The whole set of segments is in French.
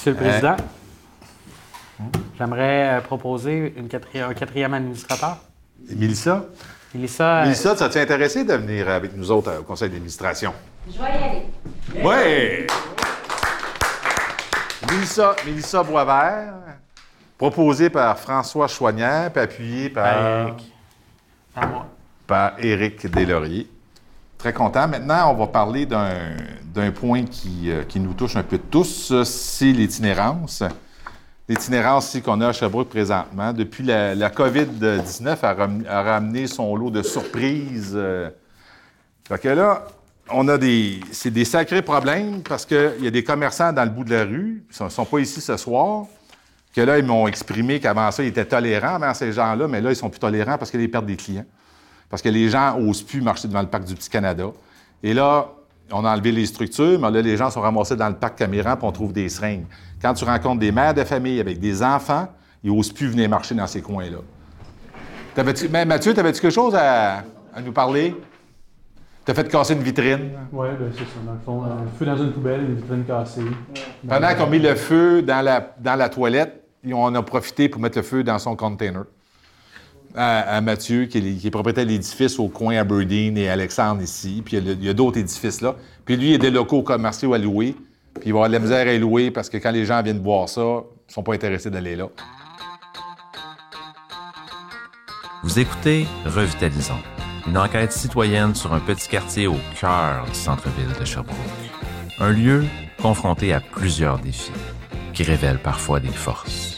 Monsieur le Président, j'aimerais euh, proposer une un quatrième administrateur. Mélissa? Mélissa, euh, Mélissa, ça t'est intéressé de venir avec nous autres euh, au conseil d'administration? Je vais y aller. Oui! Mélissa, Mélissa Boisvert, proposée par François Chouanière, puis appuyée par, Eric. à moi. par Éric Deslauriers. Très content. Maintenant, on va parler d'un d'un point qui, euh, qui nous touche un peu tous, c'est l'itinérance. L'itinérance qu'on a à Sherbrooke présentement. Depuis la, la COVID-19 a, ram- a ramené son lot de surprises. euh. Fait que là, on a des... C'est des sacrés problèmes parce qu'il y a des commerçants dans le bout de la rue, ils ne sont, pas ici ce soir, que là, ils m'ont exprimé qu'avant ça, ils étaient tolérants envers ces gens-là, mais là, ils sont plus tolérants parce qu'ils perdent des clients. Parce que les gens n'osent plus marcher devant le parc du Petit-Canada. Et là, on a enlevé les structures, mais là, les gens sont ramassés dans le parc Caméran puis on trouve des seringues. Quand tu rencontres des mères de famille avec des enfants, ils n'osent plus venir marcher dans ces coins-là. T'avais-tu- mais Mathieu, t'avais-tu quelque chose à, à nous parler? T'as fait casser une vitrine? Oui, ben c'est ça, dans le fond. Un feu dans une poubelle, une vitrine cassée. Pendant qu'on mis le feu dans la, dans la toilette, on a profité pour mettre le feu dans son container. À, à Mathieu, qui est, propriétaire de l'édifice au coin Aberdeen et Alexandre ici. Puis il y a, d'autres édifices là. Puis lui, il a des locaux commerciaux à louer. Puis il va avoir de la misère à louer parce que quand les gens viennent voir ça, ils sont pas intéressés d'aller là. Vous écoutez Revitalisons, une enquête citoyenne sur un petit quartier au cœur du centre-ville de Sherbrooke. Un lieu confronté à plusieurs défis qui révèlent parfois des forces.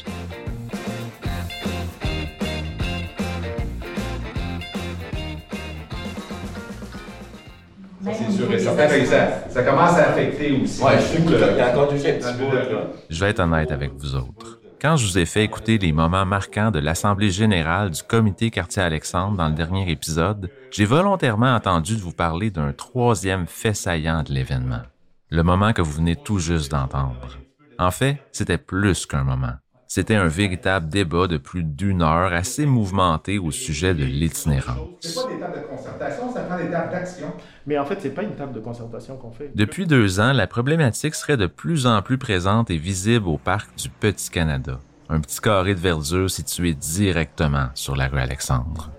Sûr et certain. Ça, ça commence à affecter aussi. Ouais, je il y a encore là. Je vais être honnête avec vous autres. Quand je vous ai fait écouter les moments marquants de l'Assemblée générale du comité quartier Alexandre dans le dernier épisode, j'ai volontairement entendu de vous parler d'un troisième fait saillant de l'événement. Le moment que vous venez tout juste d'entendre. En fait, c'était plus qu'un moment. C'était un véritable débat de plus d'une heure assez mouvementé au sujet de l'itinérance. C'est pas des tables de concertation, ça prend des tables d'action. Mais en fait, c'est pas une table de concertation qu'on fait. Depuis deux ans, la problématique serait de plus en plus présente et visible au parc du Petit Canada, un petit carré de verdure situé directement sur la rue Alexandre.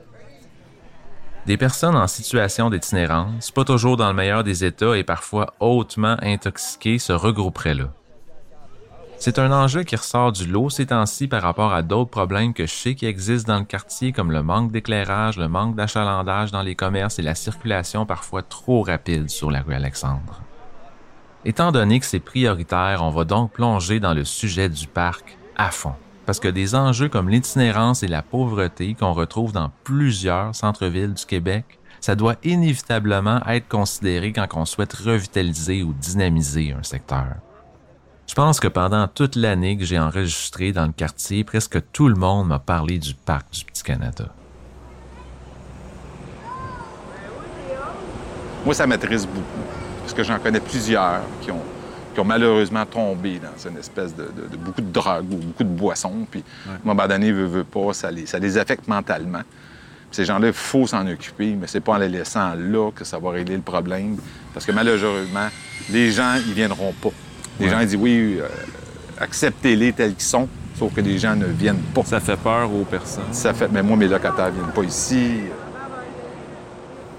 Des personnes en situation d'itinérance, pas toujours dans le meilleur des états et parfois hautement intoxiquées, se regrouperaient là. C'est un enjeu qui ressort du lot ces temps-ci par rapport à d'autres problèmes que je sais qui existent dans le quartier comme le manque d'éclairage, le manque d'achalandage dans les commerces et la circulation parfois trop rapide sur la rue Alexandre. Étant donné que c'est prioritaire, on va donc plonger dans le sujet du parc à fond. Parce que des enjeux comme l'itinérance et la pauvreté qu'on retrouve dans plusieurs centres-villes du Québec, ça doit inévitablement être considéré quand on souhaite revitaliser ou dynamiser un secteur. Je pense que pendant toute l'année que j'ai enregistré dans le quartier, presque tout le monde m'a parlé du parc du Petit Canada. Moi, ça m'intéresse beaucoup. Parce que j'en connais plusieurs qui ont, qui ont malheureusement tombé dans une espèce de, de- de beaucoup de drogue ou beaucoup de boissons. Puis, à un moment donné, veut, veut pas, ça les, ça les affecte mentalement. Puis ces gens-là, il faut s'en occuper, mais c'est pas en les laissant là que ça va régler le problème. Parce que malheureusement, les gens, ils viendront pas. Les gens, ils disent oui, euh, acceptez-les tels qu'ils sont, sauf que les gens ne viennent pas. Ça fait peur aux personnes. Ça fait, mais moi, mes locataires viennent pas ici.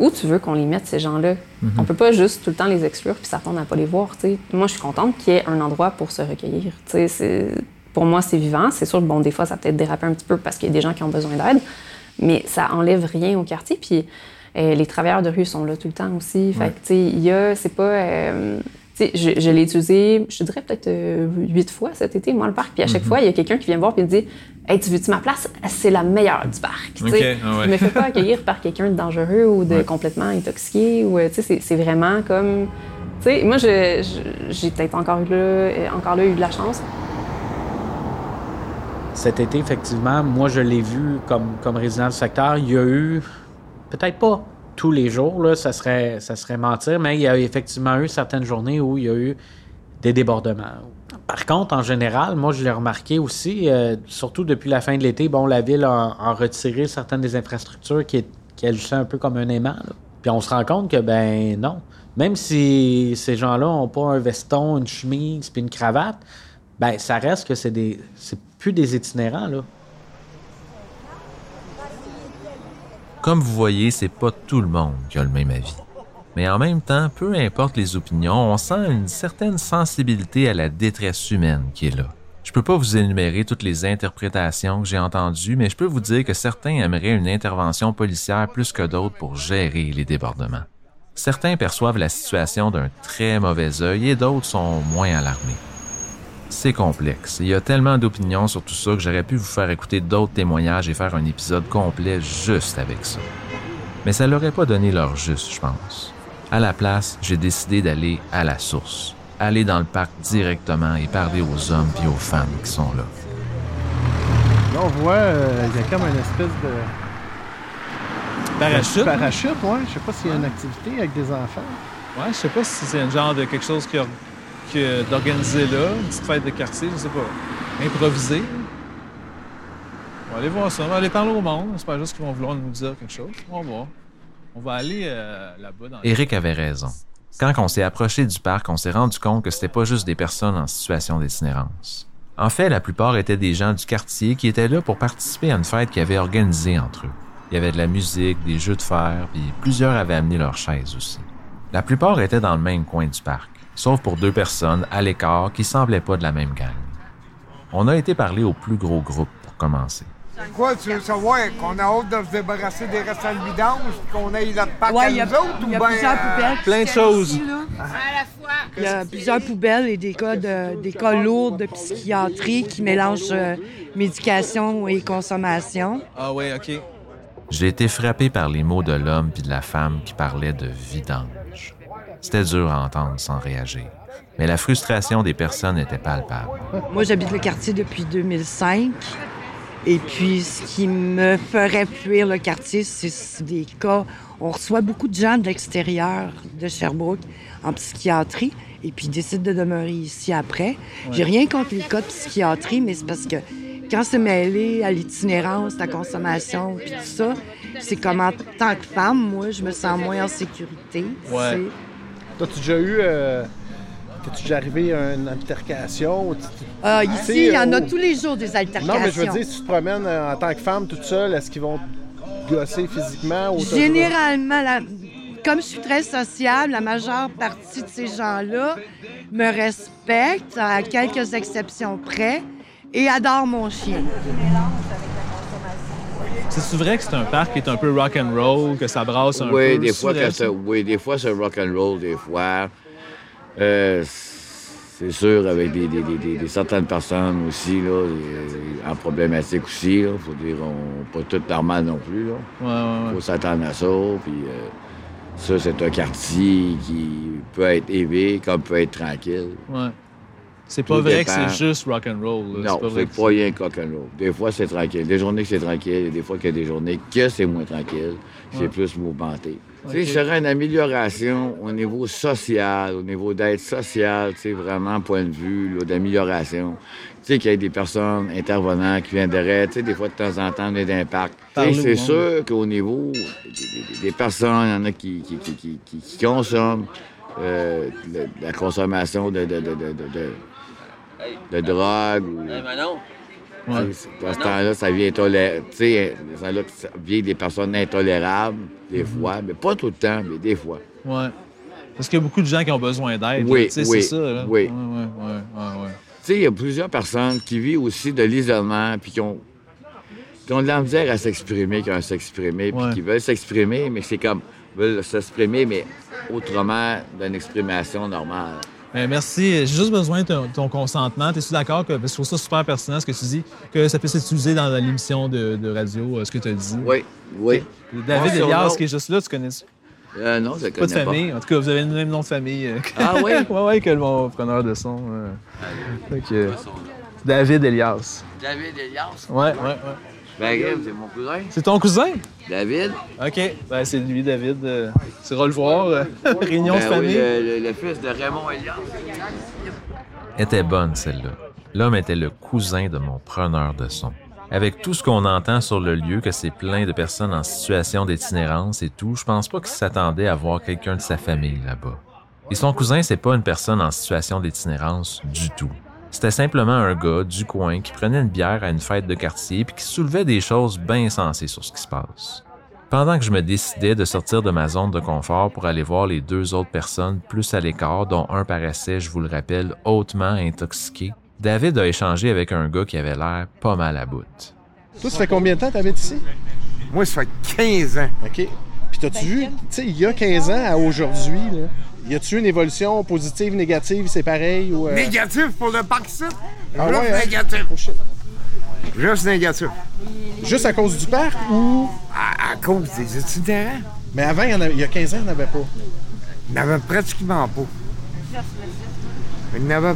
Où tu veux qu'on les mette, ces gens-là? On peut pas juste tout le temps les exclure puis s'attendre à pas les voir, tu sais. Moi, je suis contente qu'il y ait un endroit pour se recueillir, tu sais. c'est- Pour moi, c'est vivant. C'est sûr que, bon, des fois, ça peut-être dérapé un petit peu parce qu'il y a des gens qui ont besoin d'aide, mais ça enlève rien au quartier. Puis euh, les travailleurs de rue sont là tout le temps aussi. Fait que, tu sais, il y a... C'est pas... euh, sais, je, je l'ai utilisé, je te dirais peut-être euh, huit fois cet été, moi, le parc. Puis à chaque fois, il y a quelqu'un qui vient me voir et me dit Hey, tu veux-tu ma place? C'est la meilleure du parc. tu sais. Ok, ah ouais. Je me fais pas accueillir par quelqu'un de dangereux ou de complètement intoxiqué. Ou, euh, tu sais, c'est- vraiment comme. Tu sais, moi, j'ai peut-être encore, là, euh, encore là eu de la chance. Cet été, effectivement, moi, je l'ai vu comme, comme résident du secteur. Il y a eu, peut-être pas tous les jours, ça serait, ça serait mentir, mais il y a effectivement eu certaines journées où il y a eu des débordements. Par contre, en général, moi, je l'ai remarqué aussi, euh, surtout depuis la fin de l'été, bon, la ville a, retiré certaines des infrastructures qui, qui agissaient un peu comme un aimant. Puis on se rend compte que, ben non. Même si ces gens-là n'ont pas un veston, une chemise puis une cravate, ben ça reste que c'est des. C'est plus des itinérants. Comme vous voyez, c'est pas tout le monde qui a le même avis. Mais en même temps, peu importe les opinions, on sent une certaine sensibilité à la détresse humaine qui est là. Je peux pas vous énumérer toutes les interprétations que j'ai entendues, mais je peux vous dire que certains aimeraient une intervention policière plus que d'autres pour gérer les débordements. Certains perçoivent la situation d'un très mauvais œil et d'autres sont moins alarmés. C'est complexe. Il y a tellement d'opinions sur tout ça que j'aurais pu vous faire écouter d'autres témoignages et faire un épisode complet juste avec ça. Mais ça leur aurait pas donné leur juste, je pense. À la place, j'ai décidé d'aller à la source, aller dans le parc directement et parler aux hommes et aux femmes qui sont là. Là, on voit, euh, il y a comme une espèce de Parachute? parachute, ouais. Je sais pas s'il y a une activité avec des enfants. Ouais, je sais pas si c'est un genre de quelque chose qui a- d'organisé là, une petite fête de quartier, je sais pas. Improvisé. On va aller voir ça, on va aller parler au monde. Juste qu'ils vont vouloir nous dire quelque chose. On va voir. On va aller euh, là-bas dans Eric avait raison. Quand on s'est approché du parc, on s'est rendu compte que c'était pas juste des personnes en situation d'itinérance. En fait, la plupart étaient des gens du quartier qui étaient là pour participer à une fête qu'ils avaient organisée entre eux. Il y avait de la musique, des jeux de fer, puis plusieurs avaient amené leurs chaises aussi. La plupart étaient dans le même coin du parc, sauf pour deux personnes à l'écart qui semblaient pas de la même gang. On a été parler au plus gros groupe pour commencer. Quoi, tu veux savoir qu'on a hâte de se débarrasser des restants de vidange puis qu'on aille notre parc Ouais, à il y a, nous autres il ou y a ben, plusieurs euh, poubelles. plein de choses. là. Il y a plusieurs poubelles et des cas, de, des cas lourds de psychiatrie qui mélangent euh, médication et consommation. Ah ouais, OK. J'ai été frappé par les mots de l'homme puis de la femme qui parlaient de vidange. C'était dur à entendre sans réagir. Mais la frustration des personnes était palpable. Moi, j'habite le quartier depuis 2005. Et puis, ce qui me ferait fuir le quartier, c'est des cas. On reçoit beaucoup de gens de l'extérieur de Sherbrooke en psychiatrie et puis ils décident de demeurer ici après. J'ai rien contre les cas de psychiatrie, mais c'est parce que quand c'est mêlé à l'itinérance, la consommation, puis tout ça, c'est comme en tant que femme, moi, je me sens moins en sécurité. Ouais. T'as-tu déjà eu. Euh... T'es-tu déjà arrivé à une altercation? Ah, sais, ici, il y en a tous les jours des altercations. Non, mais je veux dire, si tu te promènes euh, en tant que femme toute seule, est-ce qu'ils vont te gosser physiquement? Ou Généralement, la- comme je suis très sociable, la majeure partie de ces gens-là me respectent, à quelques exceptions près, et adorent mon chien. C'est vrai que c'est un parc qui est un peu rock and roll, que ça brasse un peu? Oui, des fois, que ça- oui, des fois, c'est rock and roll, des fois. Euh, c'est sûr, avec des, des- des- des- des certaines personnes aussi, là, euh, en problématique aussi, là, faut dire, on, pas tout normal non plus, là. Ouais, ouais, ouais. faut s'attendre à ça, puis euh, ça, c'est un quartier qui peut être élevé comme peut être tranquille. C'est pas vrai dépend. que c'est juste rock and roll. là. Non, c'est pas rien que rock and roll. Des fois, c'est tranquille. Des journées que c'est tranquille, et des fois qu'il y a des journées que c'est moins tranquille, c'est Ouais. plus mouvementé. Tu sais, serait une amélioration au niveau social, au niveau d'aide sociale, tu sais, vraiment, point de vue d'amélioration. Tu sais, qu'il y ait des personnes intervenantes qui viendraient, tu sais, des fois, de temps en temps, on est parc. Parler au c'est monde. sûr qu'au niveau des, des- des personnes, il y en a qui, qui, qui, qui- consomment euh, la consommation de, de, de, de, de- drogue ou Ouais. tu sais, Dans ce temps-là, ça vient ça vient des personnes intolérables, des fois, mais pas tout le temps, mais des fois. Ouais. Parce qu'il y a beaucoup de gens qui ont besoin d'aide. Oui, oui, c'est ça. Là. oui. Ouais, ouais, ouais, ouais, ouais. Tu sais, il y a plusieurs personnes qui vivent aussi de l'isolement, puis qui ont, qui ont de la misère à s'exprimer, qui ont à s'exprimer, puis Ouais. qui veulent s'exprimer, mais c'est comme, veulent s'exprimer, mais autrement d'une exprimation normale. Ben, merci. J'ai juste besoin de ton, ton consentement. Es-tu d'accord que, parce que je trouve ça super pertinent ce que tu dis, que ça puisse être utilisé dans l'émission de, de radio, euh, ce que tu as dit? Oui, oui. David Ouais, son Elias, nom. qui est juste là, tu connais -tu? Euh, non, je Pas de connais pas. famille. En tout cas, vous avez le même nom de famille. euh, que- Ah oui? ouais, ouais, que mon preneur de son. euh. David Elias. David Elias? Ouais, ouais, ouais. Ben, c'est mon cousin. C'est ton cousin? David. OK. Ben, c'est lui, David. Euh, tu iras le voir. réunion de Ben oui, famille. le, le- le fils de Raymond Elias. était bonne, celle-là. L'homme était le cousin de mon preneur de son. Avec tout ce qu'on entend sur le lieu, que c'est plein de personnes en situation d'itinérance et tout, je pense pas qu'il s'attendait à voir quelqu'un de sa famille là-bas. Et son cousin, c'est pas une personne en situation d'itinérance du tout. C'était simplement un gars du coin qui prenait une bière à une fête de quartier puis qui soulevait des choses bien sensées sur ce qui se passe. Pendant que je me décidais de sortir de ma zone de confort pour aller voir les deux autres personnes plus à l'écart, dont un paraissait, je vous le rappelle, hautement intoxiqué, David a échangé avec un gars qui avait l'air pas mal à bout. Toi, ça fait combien de temps que t'habites ici? Moi, ça fait 15 ans. OK. Puis t'as-tu vu, tu sais, il y a 15 ans à aujourd'hui, là, y a-tu une évolution positive, négative, c'est pareil ou... euh, Négatif pour le parc site. Ah Juste ouais, hein? négatif. Oh. Juste négatif. Juste à cause du parc ou... À, à cause des itinérants. Mais avant, il y, en avait- il y a 15 ans, il n'y en avait pas. Il n'y en avait pratiquement pas. Il y en avait...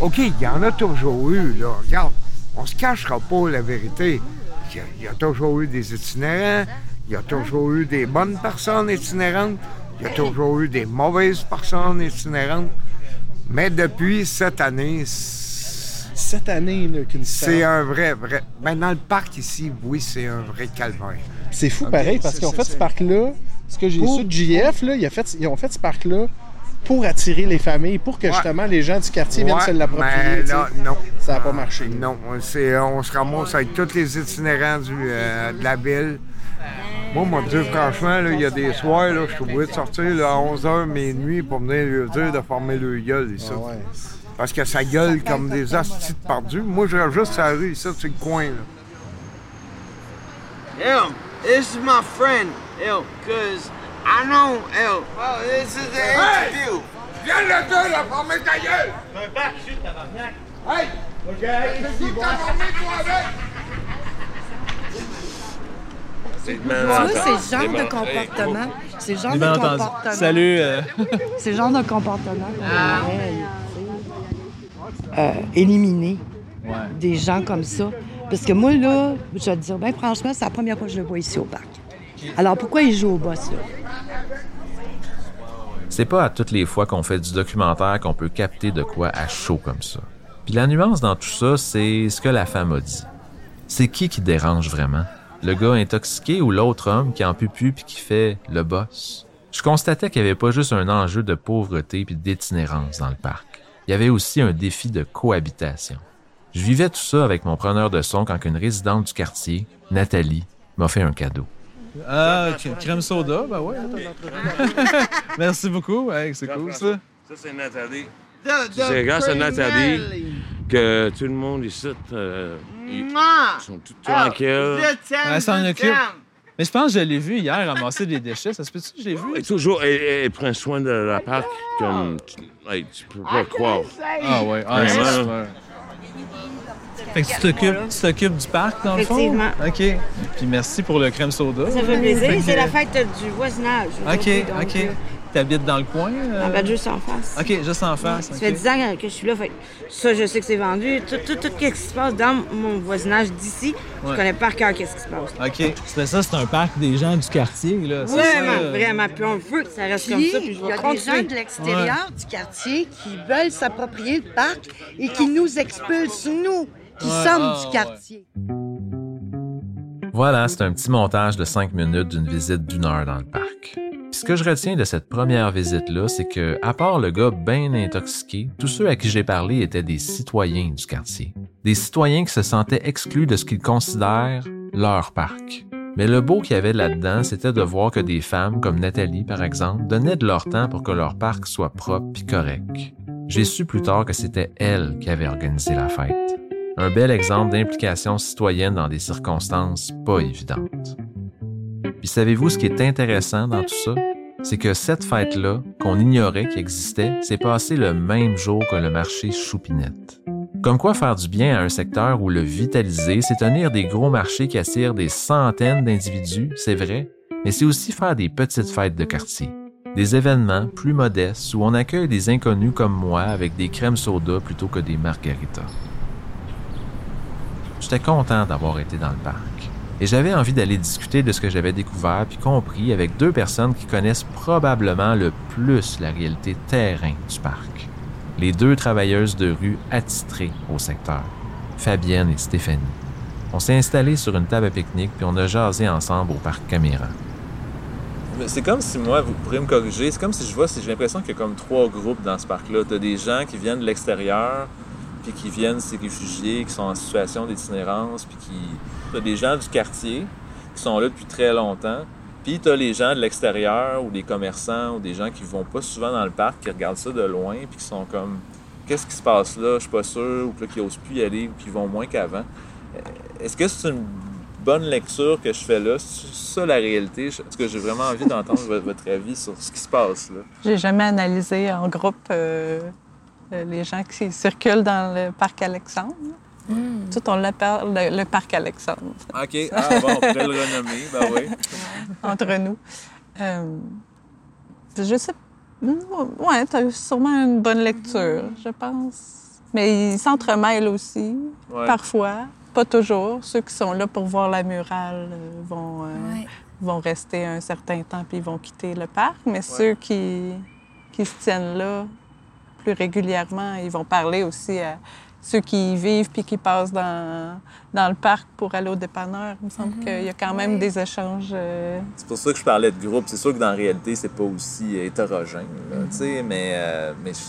OK, il y en a toujours eu, là. Regarde, on se cachera pas la vérité. Il y a, il y a toujours eu des itinérants, il y a toujours eu des bonnes personnes itinérantes, il y a toujours eu des mauvaises personnes itinérantes. Mais depuis cette année, Cette année, là, qu'une c'est un vrai, vrai... Ben, dans le parc ici, oui, c'est un vrai calvaire. C'est fou pareil parce qu'ils ont fait ce parc-là. Ce que j'ai su de JF, là, il a fait, ils ont fait ce parc-là pour attirer les familles, pour que Ouais. justement les gens du quartier viennent se l'approprier. non. Ça n'a pas marché. Non, c'est, on se ramasse avec tous les itinérants du, euh, de la ville. Moi, mon Dieu, franchement, là, il y a des soirs, là, je suis obligé de sortir là, à 11h, minuit, pour venir leur dire de former le gueule, ici. Ah ouais. Parce que ça gueule comme des hosties de perdus. Moi, je juste à la rue, ici, sur le coin, là. Ew, this is my friend. Ew, cause I know, ew. Oh, this is an interview. Viens le dire, là, former ta gueule! Hey! C'est toi, toi, avec! Tu vois, c'est le genre de comportement. C'est le genre de comportement. Salut. euh, C'est le genre de comportement qu'on aimerait euh, éliminer des gens comme ça. Parce que moi, là, je vais te dire, ben franchement, c'est la première fois que je le vois ici au parc. Alors pourquoi il joue au boss, là? C'est pas à toutes les fois qu'on fait du documentaire qu'on peut capter de quoi à chaud comme ça. Puis la nuance dans tout ça, c'est ce que la femme a dit. C'est qui qui dérange vraiment? Le gars intoxiqué ou l'autre homme qui en peut plus puis qui fait le boss? Je constatais qu'il n'y avait pas juste un enjeu de pauvreté puis d'itinérance dans le parc. Il y avait aussi un défi de cohabitation. Je vivais tout ça avec mon preneur de son quand une résidente du quartier, Nathalie, m'a fait un cadeau. Ah, crème soda, ben ouais. Merci beaucoup, ouais, c'est cool ça. Ça, c'est Nathalie. C'est grâce à Nathalie que tout le monde ici, euh, ils sont tous Oh, tranquilles. Elle t'aime, s'en occupe. Mais je pense que je l'ai vu hier ramasser des déchets. Ça se peut-tu que je l'ai vu? Et toujours, elle, elle prend soin de la parc comme tu, hey, tu peux pas croire. Ah ouais, ah, c'est Vraiment. super. Fait que tu t'occupes, tu t'occupes du parc, dans le fond? Effectivement. OK. Puis merci pour le crème soda. Ça fait plaisir. C'est la fête du voisinage. OK, OK. Euh, T'habites dans le coin? euh? Ah, ben, juste en face. OK, juste en face. Ça fait 10 ans que je suis là. Fait que ça, je sais que c'est vendu. Tout, tout, tout ce qui se passe dans mon voisinage d'ici, Ouais. je connais par cœur qu'est-ce qui se passe. OK. C'est ça, c'est un parc des gens du quartier, là. Vraiment, ça? vraiment. Puis on veut que ça reste comme Puis, ça. Puis je il y a des gens de l'extérieur du quartier qui veulent s'approprier le parc et qui nous expulsent, nous, qui Ouais, sommes ah, du ouais. quartier. Voilà, c'est un petit montage de 5 minutes d'une visite d'une heure dans le parc. Ce que je retiens de cette première visite-là, c'est que, à part le gars bien intoxiqué, tous ceux à qui j'ai parlé étaient des citoyens du quartier. Des citoyens qui se sentaient exclus de ce qu'ils considèrent leur parc. Mais le beau qu'il y avait là-dedans, c'était de voir que des femmes, comme Nathalie par exemple, donnaient de leur temps pour que leur parc soit propre et correct. J'ai su plus tard que c'était elle qui avait organisé la fête. Un bel exemple d'implication citoyenne dans des circonstances pas évidentes. Puis savez-vous ce qui est intéressant dans tout ça? C'est que cette fête-là, qu'on ignorait qui existait, s'est passée le même jour que le marché Choupinette. Comme quoi faire du bien à un secteur ou le vitaliser, c'est tenir des gros marchés qui attirent des centaines d'individus, c'est vrai, mais c'est aussi faire des petites fêtes de quartier. Des événements plus modestes où on accueille des inconnus comme moi avec des crèmes soda plutôt que des margaritas. J'étais content d'avoir été dans le parc. Et j'avais envie d'aller discuter de ce que j'avais découvert puis compris avec deux personnes qui connaissent probablement le plus la réalité terrain du parc. Les deux travailleuses de rue attitrées au secteur, Fabienne et Stéphanie. On s'est installés sur une table à pique-nique puis on a jasé ensemble au parc Caméra. C'est comme si moi, vous pourrez me corriger, c'est comme si je vois, j'ai l'impression qu'il y a comme trois groupes dans ce parc-là. T'as des gens qui viennent de l'extérieur, puis qui viennent ces réfugiés, qui sont en situation d'itinérance, puis qui... T'as des gens du quartier qui sont là depuis très longtemps, puis t'as les gens de l'extérieur, ou des commerçants, ou des gens qui vont pas souvent dans le parc, qui regardent ça de loin, puis qui sont comme... Qu'est-ce qui se passe là? Je suis pas sûr, ou qui osent plus y aller, ou qui vont moins qu'avant. Est-ce que c'est une bonne lecture que je fais là? C'est ça la réalité? Est-ce que j'ai vraiment envie d'entendre vo- votre avis sur ce qui se passe là? J'ai jamais analysé en groupe euh, euh, les gens qui circulent dans le parc Alexandre. Tout, on l'appelle le, le parc Alexandre OK. Ah bon, on pourrait le renommer, ben oui. entre nous. Euh, je sais. Ouais, tu as sûrement une bonne lecture, je pense. Mais ils s'entremêlent aussi, Ouais. parfois. Pas toujours. Ceux qui sont là pour voir la murale euh, vont, euh, vont rester un certain temps puis ils vont quitter le parc. Mais ceux qui, qui se tiennent là plus régulièrement, ils vont parler aussi à ceux qui y vivent puis qui passent dans, dans le parc pour aller au dépanneur. Il me semble qu'il y a quand même des échanges. euh, C'est pour ça que je parlais de groupe. C'est sûr que dans la réalité, c'est pas aussi hétérogène, là, tu sais, mais, euh, mais je,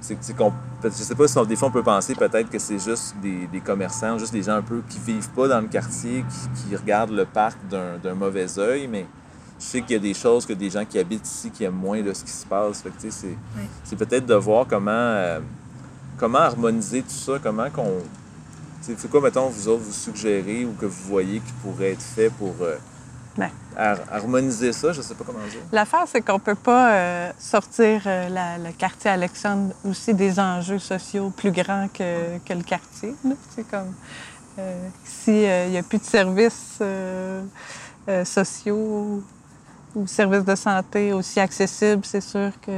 c'est, qu'on, je sais pas si on- des fois on peut penser peut-être que c'est juste des, des commerçants, juste des gens un peu qui vivent pas dans le quartier, qui, qui regardent le parc d'un, d'un mauvais œil, mais je sais qu'il y a des choses que des gens qui habitent ici qui aiment moins de ce qui se passe. Fait que, tu sais, c'est, c'est peut-être de voir comment, euh, comment harmoniser tout ça, comment qu'on. C'est, c'est quoi, mettons, vous autres, vous suggérez ou que vous voyez qui pourrait être fait pour euh, Ben. har- harmoniser ça? Je sais pas comment dire. L'affaire, c'est qu'on peut pas euh, sortir euh, la- le quartier Alexandre aussi des enjeux sociaux plus grands que, que le quartier. là. C'est comme euh, s'il n'y a plus de services euh, euh, sociaux ou services de santé aussi accessibles, c'est sûr que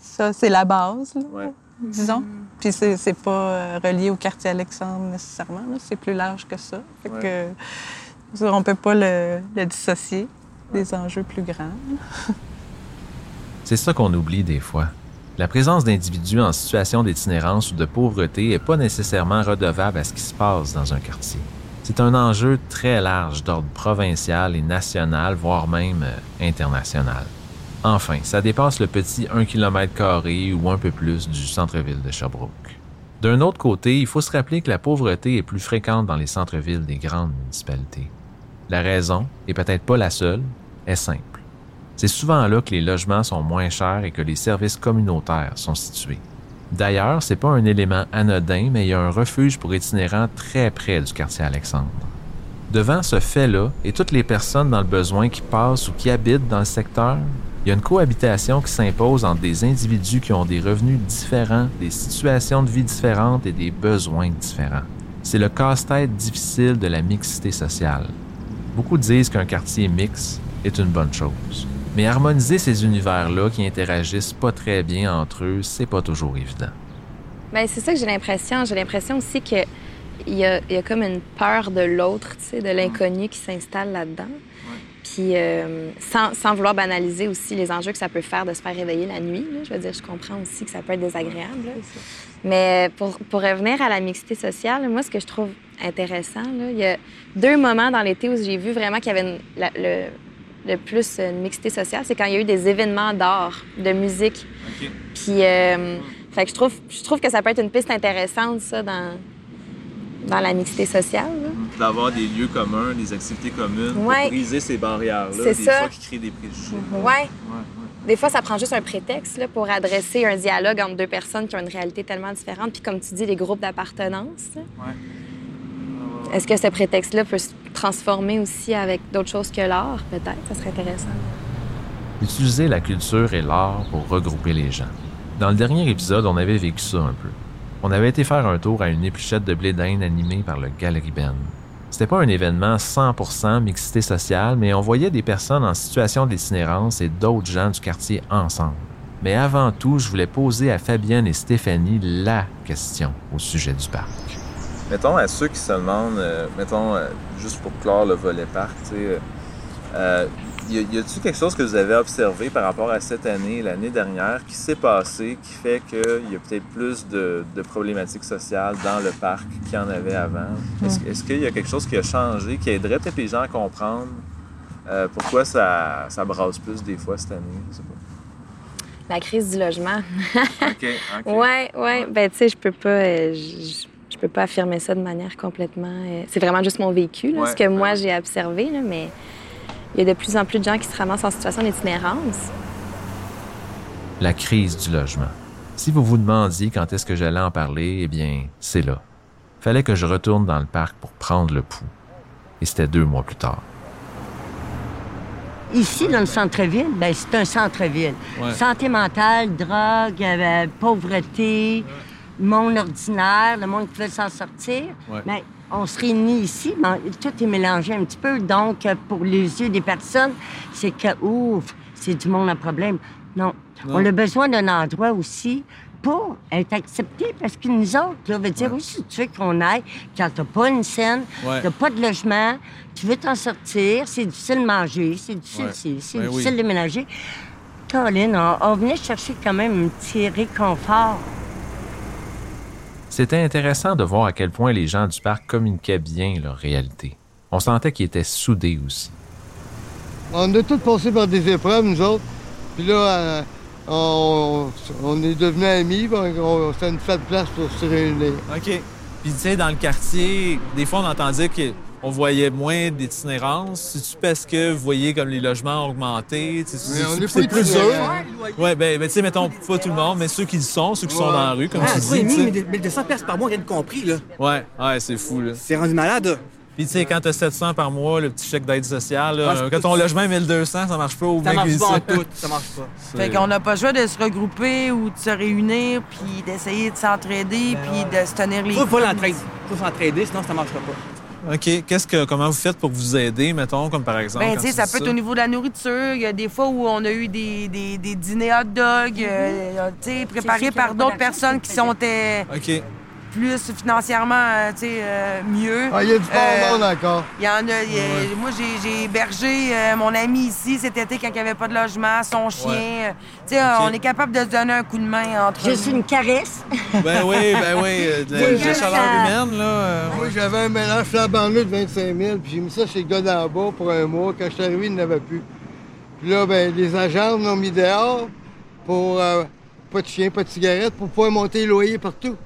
ça, c'est la base, là, Ouais. disons. Puis c'est c'est pas euh, relié au quartier Alexandre nécessairement, là. c'est plus large que ça. Fait Ouais. que, on peut pas le, le dissocier des enjeux plus grands. C'est ça qu'on oublie des fois. La présence d'individus en situation d'itinérance ou de pauvreté n'est pas nécessairement redevable à ce qui se passe dans un quartier. C'est un enjeu très large d'ordre provincial et national, voire même euh, international. Enfin, ça dépasse le petit 1 km ou un peu plus du centre-ville de Sherbrooke. D'un autre côté, il faut se rappeler que la pauvreté est plus fréquente dans les centres-villes des grandes municipalités. La raison, et peut-être pas la seule, est simple. C'est souvent là que les logements sont moins chers et que les services communautaires sont situés. D'ailleurs, c'est pas un élément anodin, mais il y a un refuge pour itinérants très près du quartier Alexandre. Devant ce fait-là, et toutes les personnes dans le besoin qui passent ou qui habitent dans le secteur, il y a une cohabitation qui s'impose entre des individus qui ont des revenus différents, des situations de vie différentes et des besoins différents. C'est le casse-tête difficile de la mixité sociale. Beaucoup disent qu'un quartier mix est une bonne chose. Mais harmoniser ces univers-là qui interagissent pas très bien entre eux, c'est pas toujours évident. Ben, c'est ça que j'ai l'impression. J'ai l'impression aussi que il y a, il y a comme une peur de l'autre, tu sais, de l'inconnu qui s'installe là-dedans. Puis euh, sans, sans vouloir banaliser aussi les enjeux que ça peut faire de se faire réveiller la nuit. là. Je veux dire, je comprends aussi que ça peut être désagréable. là. Mais pour, pour revenir à la mixité sociale, moi, ce que je trouve intéressant, là, il y a deux moments dans l'été où j'ai vu vraiment qu'il y avait une- la- le, le plus une mixité sociale, c'est quand il y a eu des événements d'art, de musique. Puis, euh, fait que je trouve, je trouve que ça peut être une piste intéressante, ça, dans, dans la mixité sociale. D'avoir des lieux communs, des activités communes, Ouais. pour briser ces barrières-là, des ça. fois qui créent des préjugés. Ouais. Des fois, ça prend juste un prétexte là, pour adresser un dialogue entre deux personnes qui ont une réalité tellement différente. Puis, comme tu dis, les groupes d'appartenance. Est-ce que ce prétexte-là peut se transformer aussi avec d'autres choses que l'art, peut-être? Ça serait intéressant. Utiliser la culture et l'art pour regrouper les gens. Dans le dernier épisode, on avait vécu ça un peu. On avait été faire un tour à une épluchette de blé d'Inde animée par le Galerie Ben. C'était pas un événement 100% mixité sociale, mais on voyait des personnes en situation d'itinérance et d'autres gens du quartier ensemble. Mais avant tout, je voulais poser à Fabienne et Stéphanie la question au sujet du parc. Mettons à ceux qui se demandent, euh, mettons, euh, juste pour clore le volet parc, tu sais, euh, y a-t-il quelque chose que vous avez observé par rapport à cette année, l'année dernière, qui s'est passé, qui fait qu'il y a peut-être plus de, de problématiques sociales dans le parc qu'il y en avait avant? Est-ce, est-ce qu'il y a quelque chose qui a changé, qui aiderait peut-être les gens à comprendre euh, pourquoi ça, ça brasse plus des fois cette année? Je sais pas. La crise du logement. OK, OK. Ouais, ouais. Ben, tu sais, je peux pas. euh, je- peux pas affirmer ça de manière complètement. euh, c'est vraiment juste mon vécu, là, Ouais, ce que moi j'ai observé, là, mais il y a de plus en plus de gens qui se ramassent en situation d'itinérance. La crise du logement. Si vous vous demandiez quand est-ce que j'allais en parler, eh bien, c'est là. Fallait que je retourne dans le parc pour prendre le pouls. Et c'était deux mois plus tard. Ici, dans le centre-ville, ben, c'est un centre-ville. Ouais. Santé mentale, drogue, euh, pauvreté, monde ordinaire, le monde qui veut s'en sortir. Ouais. Mais on se réunit ici, ben, tout est mélangé un petit peu. Donc, pour les yeux des personnes, c'est que, ouf, c'est du monde à problème. Non. Non. On a besoin d'un endroit aussi pour être accepté parce que nous autres, là, veut dire aussi, tu veux qu'on aille quand t'as pas une scène, Ouais. t'as pas de logement, tu veux t'en sortir, c'est difficile de manger, c'est difficile, Ouais. c'est, Ben oui. difficile de ménager. Colin, on, on venait chercher quand même un petit réconfort. C'était intéressant de voir à quel point les gens du parc communiquaient bien leur réalité. On sentait qu'ils étaient soudés aussi. On a tous passé par des épreuves, nous autres. Puis là, euh, on, on est devenus amis, on, ça nous fait de place pour se réunir. OK. Puis, tu sais, dans le quartier, des fois, on entendait qu'on voyait moins d'itinérance. C'est-tu parce que vous voyez comme les logements ont augmenté? On c'est- plus eux? Oui, ben, ben, tu sais, mettons, pas tout le monde, mais ceux qui le sont, ceux qui sont dans la rue, comme Ah, tu dis. 1000, 1200 pièces par mois, rien de compris, là. Ouais, ouais, c'est fou, là. C'est rendu malade. Puis, tu sais, quand t'as 700 par mois, le petit chèque d'aide sociale, là, Ah, quand ton logement est 1200, ça marche pas au Ça marche que pas en ça. tout, ça marche pas. Fait qu'on n'a pas le choix de se regrouper ou de se réunir, puis d'essayer de s'entraider, puis de se tenir les Faut pas coudes. l'entraide. Faut s'entraider, sinon ça marchera pas. OK. Qu'est-ce que, comment vous faites pour vous aider, mettons, comme par exemple? Ben, tu sais, ça peut être au niveau de la nourriture. Il y a des fois où on a eu des, des, des dîners hot dog, euh, tu sais, préparés par d'autres personnes qui sont euh, OK. Plus financièrement, euh, tu sais, euh, mieux. Ah, il y a du bon Euh, monde encore. Il y en a. il y a- Moi, j'ai- j'ai hébergé euh, mon ami ici cet été quand il n'y avait pas de logement, son chien. Ouais. Tu sais, on est capable de se donner un coup de main entre Juste nous. une caresse. Ben oui, ben oui. euh, de, je- chaleur humaine, là. euh, Moi, j'avais un mélange flambant de 25 000, puis j'ai mis ça chez le gars d'en bas pour un mois. Quand je suis arrivé, il n'avait plus. Puis là, ben, les agents m'ont mis dehors pour euh, pas de chien, pas de cigarette, pour pouvoir monter les loyers partout.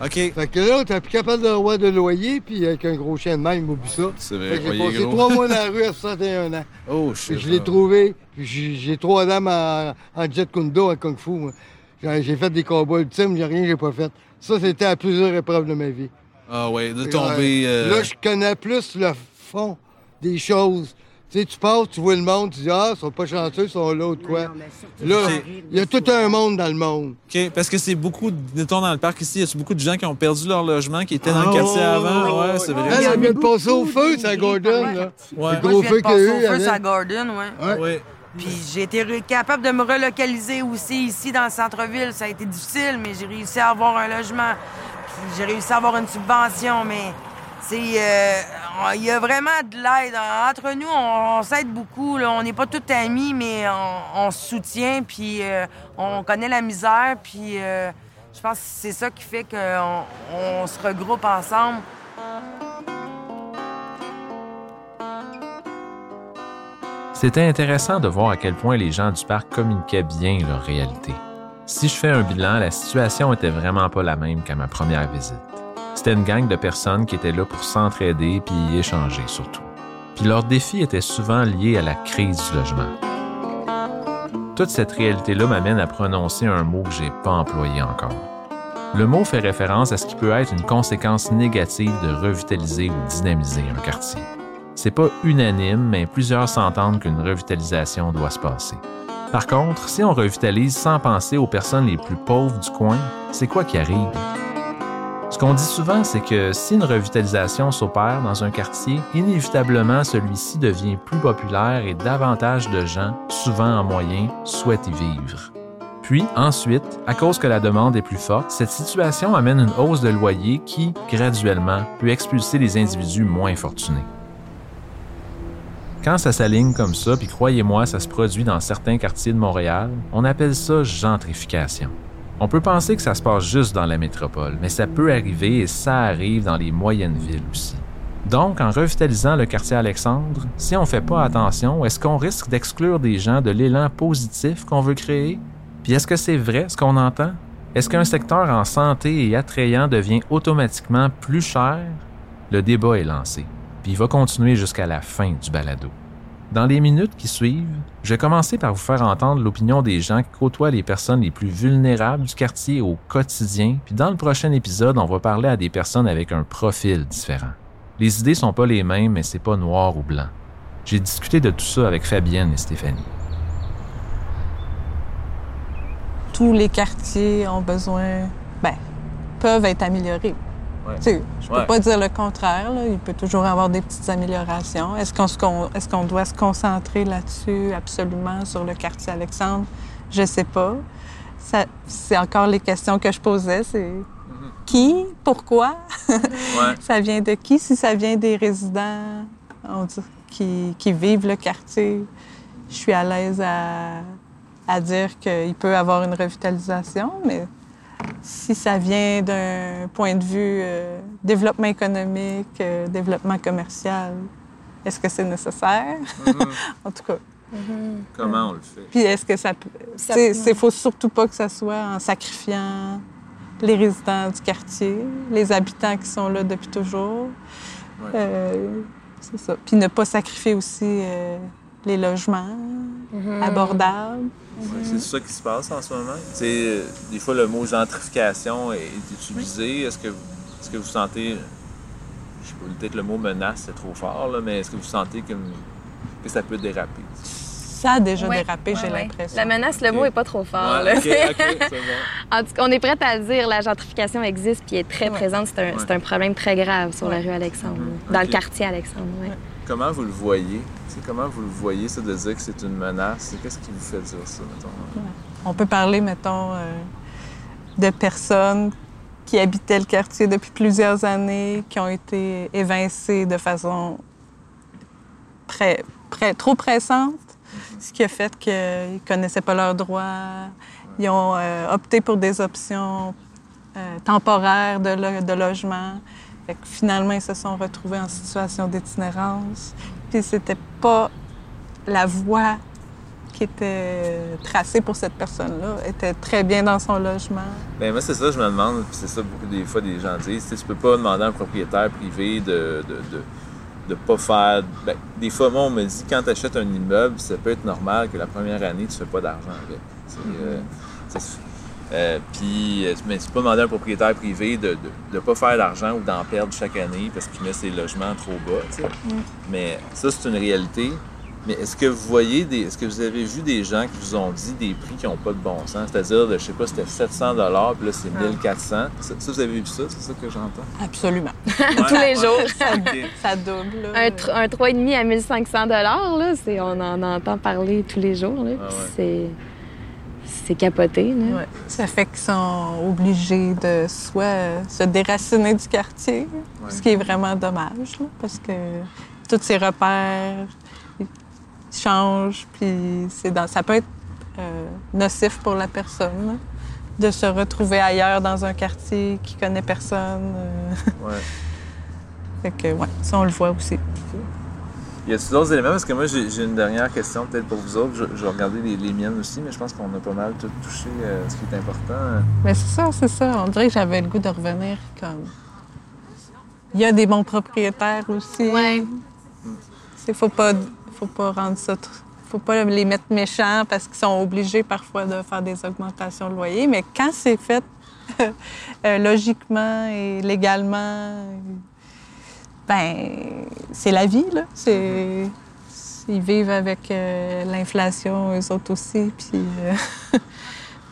OK. Fait que là, t'es plus capable de roi de loyer, puis avec un gros chien de même, oublie ça. C'est vrai, j'ai passé gros. trois mois dans la rue à 61 ans. Oh, je l'ai trouvé, j'ai trois dames en, en jet kundo, en kung fu. moi. J'ai fait des combats ultimes, j'ai rien que j'ai pas fait. Ça, c'était à plusieurs épreuves de ma vie. Ah ouais, de tomber. euh, Là, je connais plus le fond des choses. Tu sais, tu passes, tu vois le monde, tu dis, ah, ils sont pas chanceux, ils sont là ou de quoi. Là, il y a tout un monde dans le monde. OK, parce que c'est beaucoup, mettons, dans le parc ici, il y a beaucoup de gens qui ont perdu leur logement, qui étaient dans le Ah, quartier avant? ouais, Ouais, c'est vrai. Elle, elle vient de passer au feu, c'est à Gordon, là. Ouais. Le gros feu de qu'il y a eu. au feu, à Gordon, ouais. Ouais. Puis j'ai été capable de me relocaliser aussi ici dans le centre-ville. Ça a été difficile, mais j'ai réussi à avoir un logement. Puis j'ai réussi à avoir une subvention, mais c'est euh, il y a vraiment de l'aide. Entre nous, on, s'aide beaucoup. On n'est pas tous amis, mais on, se soutient, puis euh, on connaît la misère, puis euh, je pense que c'est ça qui fait qu'on on se regroupe ensemble. C'était intéressant de voir à quel point les gens du parc communiquaient bien leur réalité. Si je fais un bilan, la situation était vraiment pas la même qu'à ma première visite. C'était une gang de personnes qui étaient là pour s'entraider puis échanger surtout. Puis leurs défis étaient souvent liés à la crise du logement. Toute cette réalité-là m'amène à prononcer un mot que j'ai pas employé encore. Le mot fait référence à ce qui peut être une conséquence négative de revitaliser ou dynamiser un quartier. C'est pas unanime, mais plusieurs s'entendent qu'une revitalisation doit se passer. Par contre, si on revitalise sans penser aux personnes les plus pauvres du coin, c'est quoi qui arrive? Ce qu'on dit souvent, c'est que si une revitalisation s'opère dans un quartier, inévitablement celui-ci devient plus populaire et davantage de gens, souvent en moyen, souhaitent y vivre. Puis, ensuite, à cause que la demande est plus forte, cette situation amène une hausse de loyer qui, graduellement, peut expulser les individus moins fortunés. Quand ça s'aligne comme ça, puis croyez-moi, ça se produit dans certains quartiers de Montréal, on appelle ça gentrification. On peut penser que ça se passe juste dans la métropole, mais ça peut arriver et ça arrive dans les moyennes villes aussi. Donc, en revitalisant le quartier Alexandre, si on ne fait pas attention, est-ce qu'on risque d'exclure des gens de l'élan positif qu'on veut créer? Puis est-ce que c'est vrai ce qu'on entend? Est-ce qu'un secteur en santé et attrayant devient automatiquement plus cher? Le débat est lancé, puis il va continuer jusqu'à la fin du balado. Dans les minutes qui suivent, je vais commencer par vous faire entendre l'opinion des gens qui côtoient les personnes les plus vulnérables du quartier au quotidien, puis dans le prochain épisode, on va parler à des personnes avec un profil différent. Les idées sont pas les mêmes, mais c'est pas noir ou blanc. J'ai discuté de tout ça avec Fabienne et Stéphanie. Tous les quartiers ont besoin, ben, peuvent être améliorés. Ouais. Tu sais, je peux Ouais. pas dire le contraire. là. Il peut toujours avoir des petites améliorations. Est-ce qu'on qu'on doit se concentrer là-dessus absolument sur le quartier Alexandre? Je sais pas. C'est encore les questions que je posais. C'est qui? Pourquoi? Ça vient de qui? Si ça vient des résidents on dit, qui, qui vivent le quartier, je suis à l'aise à, à dire qu'il peut avoir une revitalisation, mais si ça vient d'un point de vue euh, développement économique, euh, développement commercial, est-ce que c'est nécessaire? en tout cas. Comment on le fait? Puis est-ce que ça peut. Ça Il faut surtout pas que ça soit en sacrifiant les résidents du quartier, les habitants qui sont là depuis toujours. Euh, c'est ça. Puis ne pas sacrifier aussi euh, les logements abordables. Ouais, c'est ça qui se passe en ce moment. Tu sais, euh, des fois, le mot gentrification est utilisé. Est-ce que, vous- est-ce que vous sentez, je sais pas, peut-être le mot menace, c'est trop fort, là, mais est-ce que vous sentez que, que ça peut déraper? Ça a déjà Ouais, dérapé, j'ai ouais, l'impression. La menace, le mot est pas trop fort. Là. c'est bon. en tout cas, on est prêt à le dire, la gentrification existe puis est très présente. C'est un, Ouais. c'est un problème très grave sur la rue Alexandre, dans Ok. le quartier Alexandre. Comment vous le voyez? Comment vous le voyez, ça, de dire que c'est une menace? Qu'est-ce qui vous fait dire ça, mettons? On peut parler, mettons, euh, de personnes qui habitaient le quartier depuis plusieurs années, qui ont été évincées de façon trop pressante, ce qui a fait qu'ils ne connaissaient pas leurs droits. Ils ont euh, opté pour des options euh, temporaires de logement. Fait que finalement, ils se sont retrouvés en situation d'itinérance. Puis c'était pas la voie qui était tracée pour cette personne-là. Elle était très bien dans son logement. Ben moi, c'est ça, je me demande, puis c'est ça beaucoup des fois des gens disent, tu peux pas demander à un propriétaire privé de de, de, de pas faire... Ben, des fois, moi, on me dit, quand tu achètes un immeuble, ça peut être normal que la première année, tu fais pas d'argent avec. Euh, se- euh, puis, euh, mais tu peux pas demander à un propriétaire privé de ne pas faire d'argent ou d'en perdre chaque année parce qu'il met ses logements trop bas. tu sais. Mais ça, c'est une réalité. Mais est-ce que vous voyez des. Est-ce que vous avez vu des gens qui vous ont dit des prix qui n'ont pas de bon sens? C'est-à-dire, de, je sais pas, c'était 700 puis là, c'est 1400 ça, ça, vous avez vu ça? C'est ça que j'entends? Absolument. Tous les jours. Ça, double. là. Un, tr- un 3,5 à 1500 là, c'est, on en entend parler tous les jours. Là, Ah puis ouais. c'est, c'est capoté. Là. Ouais. Ça fait qu'ils sont obligés de soit se déraciner du quartier, ce qui est vraiment dommage, là, parce que tous ces repères ils changent, puis c'est dans, ça peut être euh, nocif pour la personne là, de se retrouver ailleurs dans un quartier qui connaît personne. euh. Ouais. fait que, ouais, ça, on le voit aussi. Y a-t-il d'autres éléments? Parce que moi, j'ai une dernière question peut-être pour vous autres. Je, je vais regarder les, les miennes aussi, mais je pense qu'on a pas mal tout touché euh, ce qui est important. Mais c'est ça, c'est ça. On dirait que j'avais le goût de revenir comme. Il y a des bons propriétaires aussi. Ouais. Il faut pas, faut pas rendre ça. tr- faut pas les mettre méchants parce qu'ils sont obligés parfois de faire des augmentations de loyer. Mais quand c'est fait euh, logiquement et légalement, ben c'est la vie, là. C'est. Ils vivent avec euh, l'inflation, eux autres aussi. Puis. euh,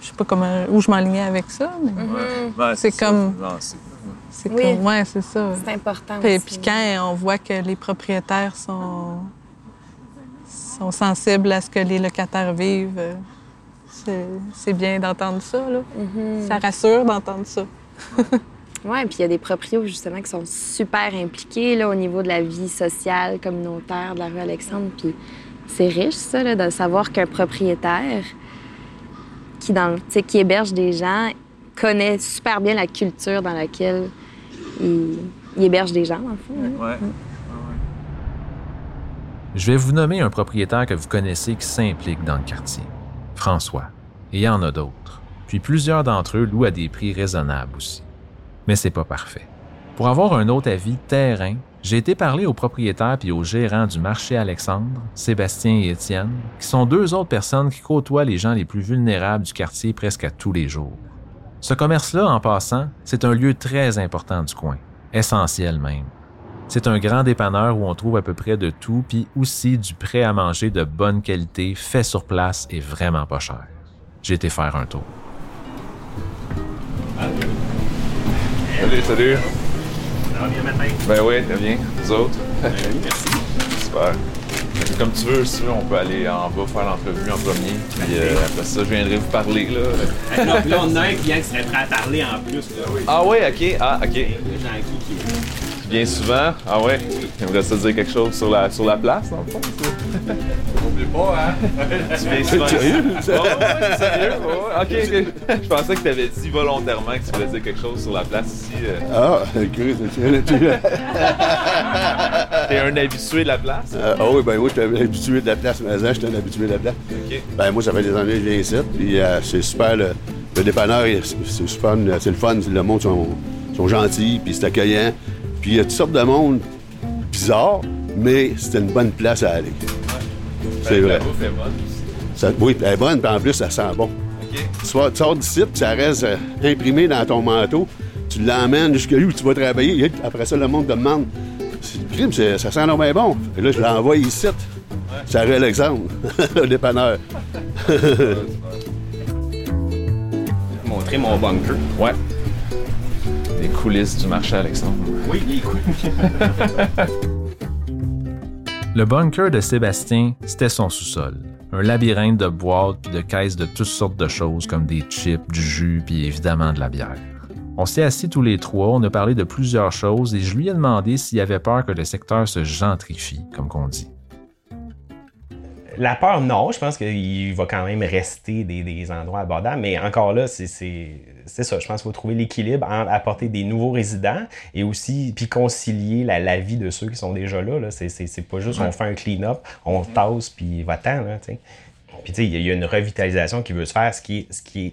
je sais pas comment, où je m'enlignais avec ça, mais Ouais. Ouais, c'est ça. comme. Non, c'est- C'est Oui. comme. Ouais, c'est ça. C'est important Puis, aussi. puis quand on voit que les propriétaires sont, sont sensibles à ce que les locataires vivent, c'est- c'est bien d'entendre ça. Là. Ça rassure d'entendre ça. Oui, puis il y a des proprios justement qui sont super impliqués là, au niveau de la vie sociale, communautaire de la rue Alexandre. Puis c'est riche, ça, là, de savoir qu'un propriétaire qui, dans, le- tu sais, qui héberge des gens connaît super bien la culture dans laquelle il, il héberge des gens, dans le fond. hein. Ouais. Je vais vous nommer un propriétaire que vous connaissez qui s'implique dans le quartier. François. Et il y en a d'autres. Puis plusieurs d'entre eux louent à des prix raisonnables aussi. Mais c'est pas parfait. Pour avoir un autre avis terrain, j'ai été parler aux propriétaires puis aux gérants du marché Alexandre, Sébastien et Étienne, qui sont deux autres personnes qui côtoient les gens les plus vulnérables du quartier presque à tous les jours. Ce commerce-là, en passant, c'est un lieu très important du coin, essentiel même. C'est un grand dépanneur où on trouve à peu près de tout, puis aussi du prêt à manger de bonne qualité, fait sur place et vraiment pas cher. J'ai été faire un tour. Salut, salut. Ça va bien matin? Ben oui, très bien. Vous autres? merci. Super. Comme tu veux, si tu veux, on peut aller en bas faire l'entrevue en premier. Puis euh, après ça, je viendrai vous parler. Là. Là, on a un client qui serait prêt à parler en plus. Là. Ah ouais, ok. Ah, ok. Qui Bien souvent. Ah ouais? J'aimerais ça dire quelque chose sur la, sur la place, dans le fond. N'oublie pas, hein? tu viens souvent. sérieux? Oh, ouais, sérieux? Ok, ok. Je pensais que tu avais dit volontairement que tu voulais dire quelque chose sur la place ici. euh. Ah, écoute, c'est T'es un habitué de la place? Euh, ah oui, ben moi, j'étais un habitué de la place, mais j'étais un habitué de la place. Ok. Ben moi, ça fait des années que je viens ici, puis euh, c'est super, le, le dépanneur, c'est c'est super, c'est le fun, le monde sont, sont gentils, puis c'est accueillant. Puis il y a toutes sortes de monde bizarre, mais c'était une bonne place à aller. C'est Ben, vrai. La bouffe est bonne. Ça- oui, elle est bonne, puis en plus, ça sent bon. Tu, sors- tu sors d'ici, puis ça reste euh, imprimé dans ton manteau. Tu l'emmènes jusqu'à où tu vas travailler. Et après ça, le monde te demande C'est du crime, c'est- ça sent normalement bon. Et là, je l'envoie ici. Ça rue Alexandre, le dépanneur. Montrer mon bunker. Ouais. Coulisses du marché Alexandre. Oui, les couilles. Le bunker de Sébastien, c'était son sous-sol. Un labyrinthe de boîtes puis de caisses de toutes sortes de choses comme des chips, du jus puis évidemment de la bière. On s'est assis tous les trois, on a parlé de plusieurs choses et je lui ai demandé s'il avait peur que le secteur se gentrifie, comme qu'on dit. La peur, non. Je pense qu'il va quand même rester des, des endroits abordables. Mais encore là, c'est- ça. Je pense qu'il faut trouver l'équilibre entre apporter des nouveaux résidents et aussi puis concilier la, la vie de ceux qui sont déjà là. là. C'est- pas juste Ouais. on fait un clean-up, on tasse puis va-t'en. Puis tu sais, il y a- il y a une revitalisation qui veut se faire, ce qui est, ce qui est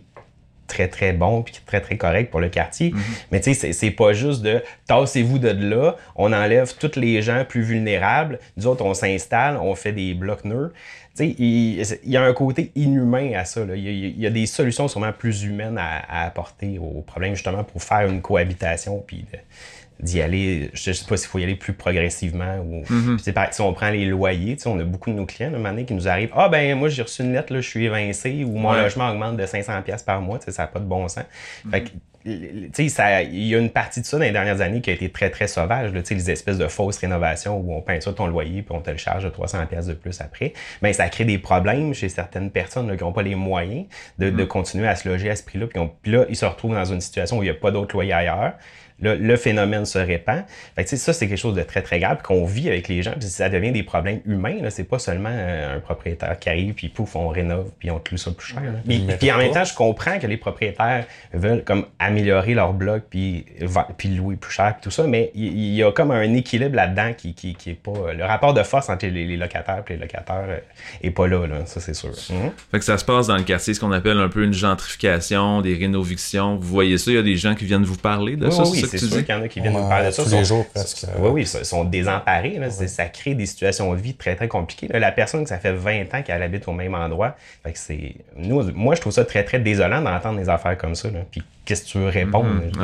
très très bon puis très très correct pour le quartier. Mais tu sais, c'est- c'est pas juste de tassez-vous de là, on enlève tous les gens plus vulnérables, nous autres on s'installe, on fait des blocs nœuds. Tu sais, il, y a un côté inhumain à ça. là. Il, y a, il y a des solutions sûrement plus humaines à, à apporter au problème justement pour faire une cohabitation puis de- d'y aller, je sais pas s'il faut y aller plus progressivement ou Mhm. Pareil, si on prend les loyers, on a beaucoup de nos clients, à un moment donné, qui nous arrivent Ah, ben, moi, j'ai reçu une lettre, là, je suis évincé ou mon Ouais. logement augmente de 500$ piastres par mois, ça n'a pas de bon sens. Fait que, tu sais, ça- il y a une partie de ça dans les dernières années qui a été très, très sauvage, là, les espèces de fausses rénovations où on peint ça ton loyer puis on te le charge de 300$ piastres de plus après. Ben, ça crée des problèmes chez certaines personnes là, qui n'ont pas les moyens de, de continuer à se loger à ce prix-là. Puis, là, ils se retrouvent dans une situation où il n'y a pas d'autre loyer ailleurs. Là, le phénomène se répand. Fait que, ça, c'est quelque chose de très, très grave qu'on vit avec les gens. Puis ça devient des problèmes humains. Là. C'est pas seulement euh, un propriétaire qui arrive, puis pouf, on rénove, puis on te loue ça plus cher. là. Puis, en même temps, je comprends que les propriétaires veulent comme améliorer leur bloc, puis, puis louer plus cher, puis tout ça. Mais il y, a comme un équilibre là-dedans qui, qui, qui est pas... Le rapport de force entre les, locataires et les locataires euh, est pas là, là. Ça, c'est sûr. Mhm. Fait que ça se passe dans le quartier, ce qu'on appelle un peu une gentrification, des rénovictions. Vous voyez ça, il y a des gens qui viennent vous parler de Oui, ça, oui, c'est sûr qu'il y en a qui viennent nous parler de ça. tous les jours, presque. Oui, oui, ils sont désemparés. Ça crée des situations de vie très, très compliquées. La personne que ça fait 20 ans qu'elle habite au même endroit, fait que c'est... Nous, moi, je trouve ça très, très désolant d'entendre des affaires comme ça. Puis qu'est-ce que tu veux répondre? Mhm. Je Ah.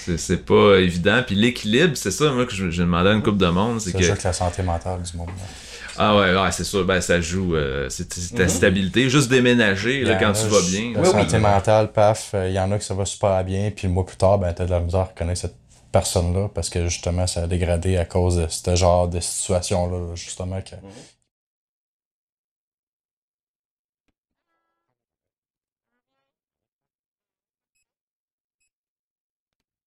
C'est- C'est pas évident. Puis l'équilibre, c'est ça, moi, que je- demandé à une couple de monde. C'est que. juste la santé mentale du monde. Ah ouais, ouais, c'est sûr, ben ça joue. euh, c'est ta Mhm. stabilité. Juste déménager, là, quand tu vas bien. La santé mentale, paf, euh, il y en a que ça va super bien, puis le mois plus tard, ben, t'as de la misère à reconnaître cette personne-là parce que justement, ça a dégradé à cause de ce genre de situation-là, là, justement. Que...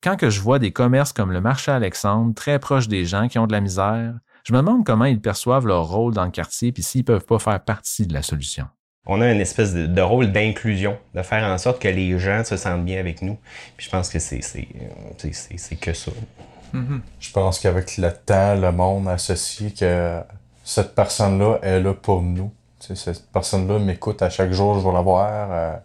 Quand que je vois des commerces comme le marché Alexandre, très proches des gens qui ont de la misère, je me demande comment ils perçoivent leur rôle dans le quartier puis s'ils peuvent pas faire partie de la solution. On a une espèce de, de rôle d'inclusion, de faire en sorte que les gens se sentent bien avec nous. Puis je pense que c'est c'est- c'est- c'est- c'est que ça. Je pense qu'avec le temps, le monde associe que cette personne-là est là pour nous. Cette personne-là m'écoute à chaque jour, je vais la voir. euh,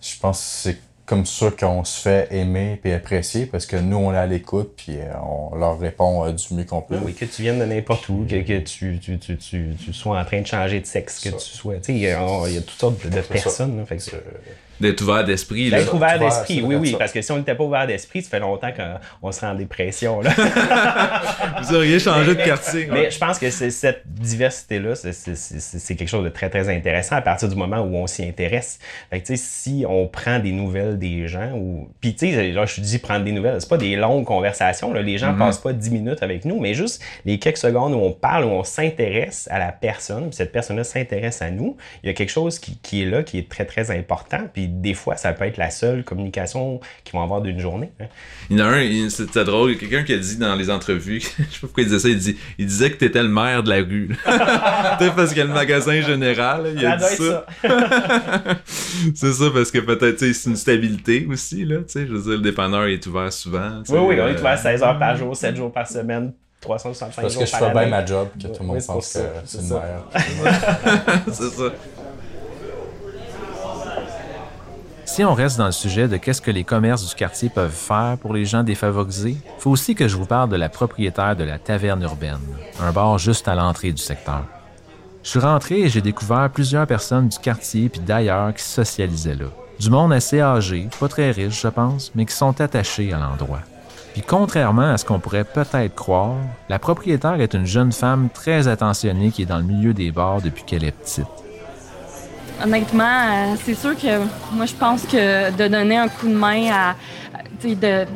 je pense que c'est comme ça qu'on se fait aimer et apprécier parce que nous, on est à l'écoute puis euh, on leur répond euh, du mieux qu'on peut. Oui, que tu viennes de n'importe où, que, que tu, tu, tu, tu, tu sois en train de changer de sexe, que tu sois. Tu sais, il y, a il y a toutes sortes de, personnes. là, fait que c'est- D'être ouvert d'esprit. D'être ouvert d'esprit, oui, oui. ça. Parce que si on n'était pas ouvert d'esprit, ça fait longtemps qu'on serait en dépression. Là. Vous auriez changé de quartier. Mais je pense que c'est- cette diversité-là, c'est- c'est c'est- c'est quelque chose de très, très intéressant à partir du moment où on s'y intéresse. Fait que, tu sais, si on prend des nouvelles des gens, ou. Puis, tu sais, là, je dis prendre des nouvelles, c'est pas des longues conversations. Là. Les gens Mhm. passent pas 10 minutes avec nous, mais juste les quelques secondes où on parle, où on s'intéresse à la personne, puis cette personne-là s'intéresse à nous, il y a quelque chose qui, qui est là, qui est très, très important. Puis, des fois, ça peut être la seule communication qu'ils vont avoir d'une journée. hein. Il y en a un, c'était drôle, il y a quelqu'un qui a dit dans les entrevues, je sais pas pourquoi il disait ça, il, dit, il disait que t'étais le maire de la rue. Peut-être parce qu'il y a le magasin général, il a Ça dit ça. c'est ça, parce que peut-être, c'est une stabilité aussi, là, tu sais, je veux dire, le dépanneur est ouvert souvent. Oui, oui, on euh, est ouvert 16 heures par jour, 7 jours par semaine, 365 Parce jours que je par fais bien ma job, que tout le monde pense que c'est une mère. c'est ça. Si on reste dans le sujet de qu'est-ce que les commerces du quartier peuvent faire pour les gens défavorisés, faut aussi que je vous parle de la propriétaire de la Taverne Urbaine, un bar juste à l'entrée du secteur. Je suis rentré et j'ai découvert plusieurs personnes du quartier puis d'ailleurs qui socialisaient là. Du monde assez âgé, pas très riche, je pense, mais qui sont attachés à l'endroit. Puis contrairement à ce qu'on pourrait peut-être croire, la propriétaire est une jeune femme très attentionnée qui est dans le milieu des bars depuis qu'elle est petite. Honnêtement, euh, c'est sûr que moi, je pense que de donner un coup de main à, tu sais, de,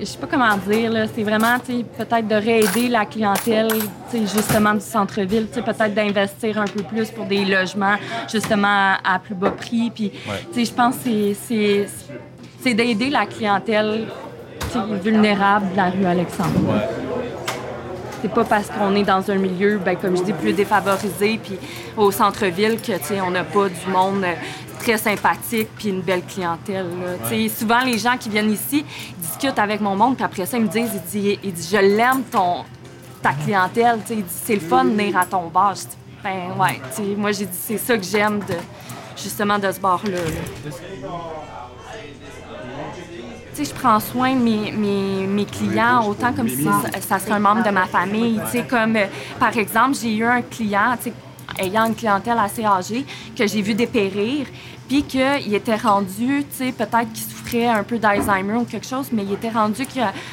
je sais pas comment dire, là, c'est vraiment, tu sais, peut-être de réaider la clientèle, tu sais, justement du centre-ville, tu sais, peut-être d'investir un peu plus pour des logements, justement à, à plus bas prix, puis, tu sais, je pense que c'est- c'est, d'aider la clientèle, vulnérable de la rue Alexandre. C'est pas parce qu'on est dans un milieu, ben, comme je dis, plus défavorisé, puis au centre-ville, que, tu sais, on n'a pas du monde euh, très sympathique puis une belle clientèle. là. Tu sais, Souvent, les gens qui viennent ici discutent avec mon monde, puis après ça, ils me disent, ils disent, ils disent, je l'aime, ton, ta clientèle. Tu sais, ils disent, c'est le fun de venir à ton bar. Je dis, ben ouais, tu sais, moi, j'ai dit, c'est ça que j'aime de, justement de ce bar-là. là. Sais, je prends soin de mes, mes, mes clients autant comme si ça, ça serait un membre de ma famille. Tu sais, comme, euh, par exemple, j'ai eu un client, tu sais, ayant une clientèle assez âgée, que j'ai vu dépérir, puis qu'il était rendu, tu sais, peut-être qu'il souffrait un peu d'Alzheimer ou quelque chose, mais il était rendu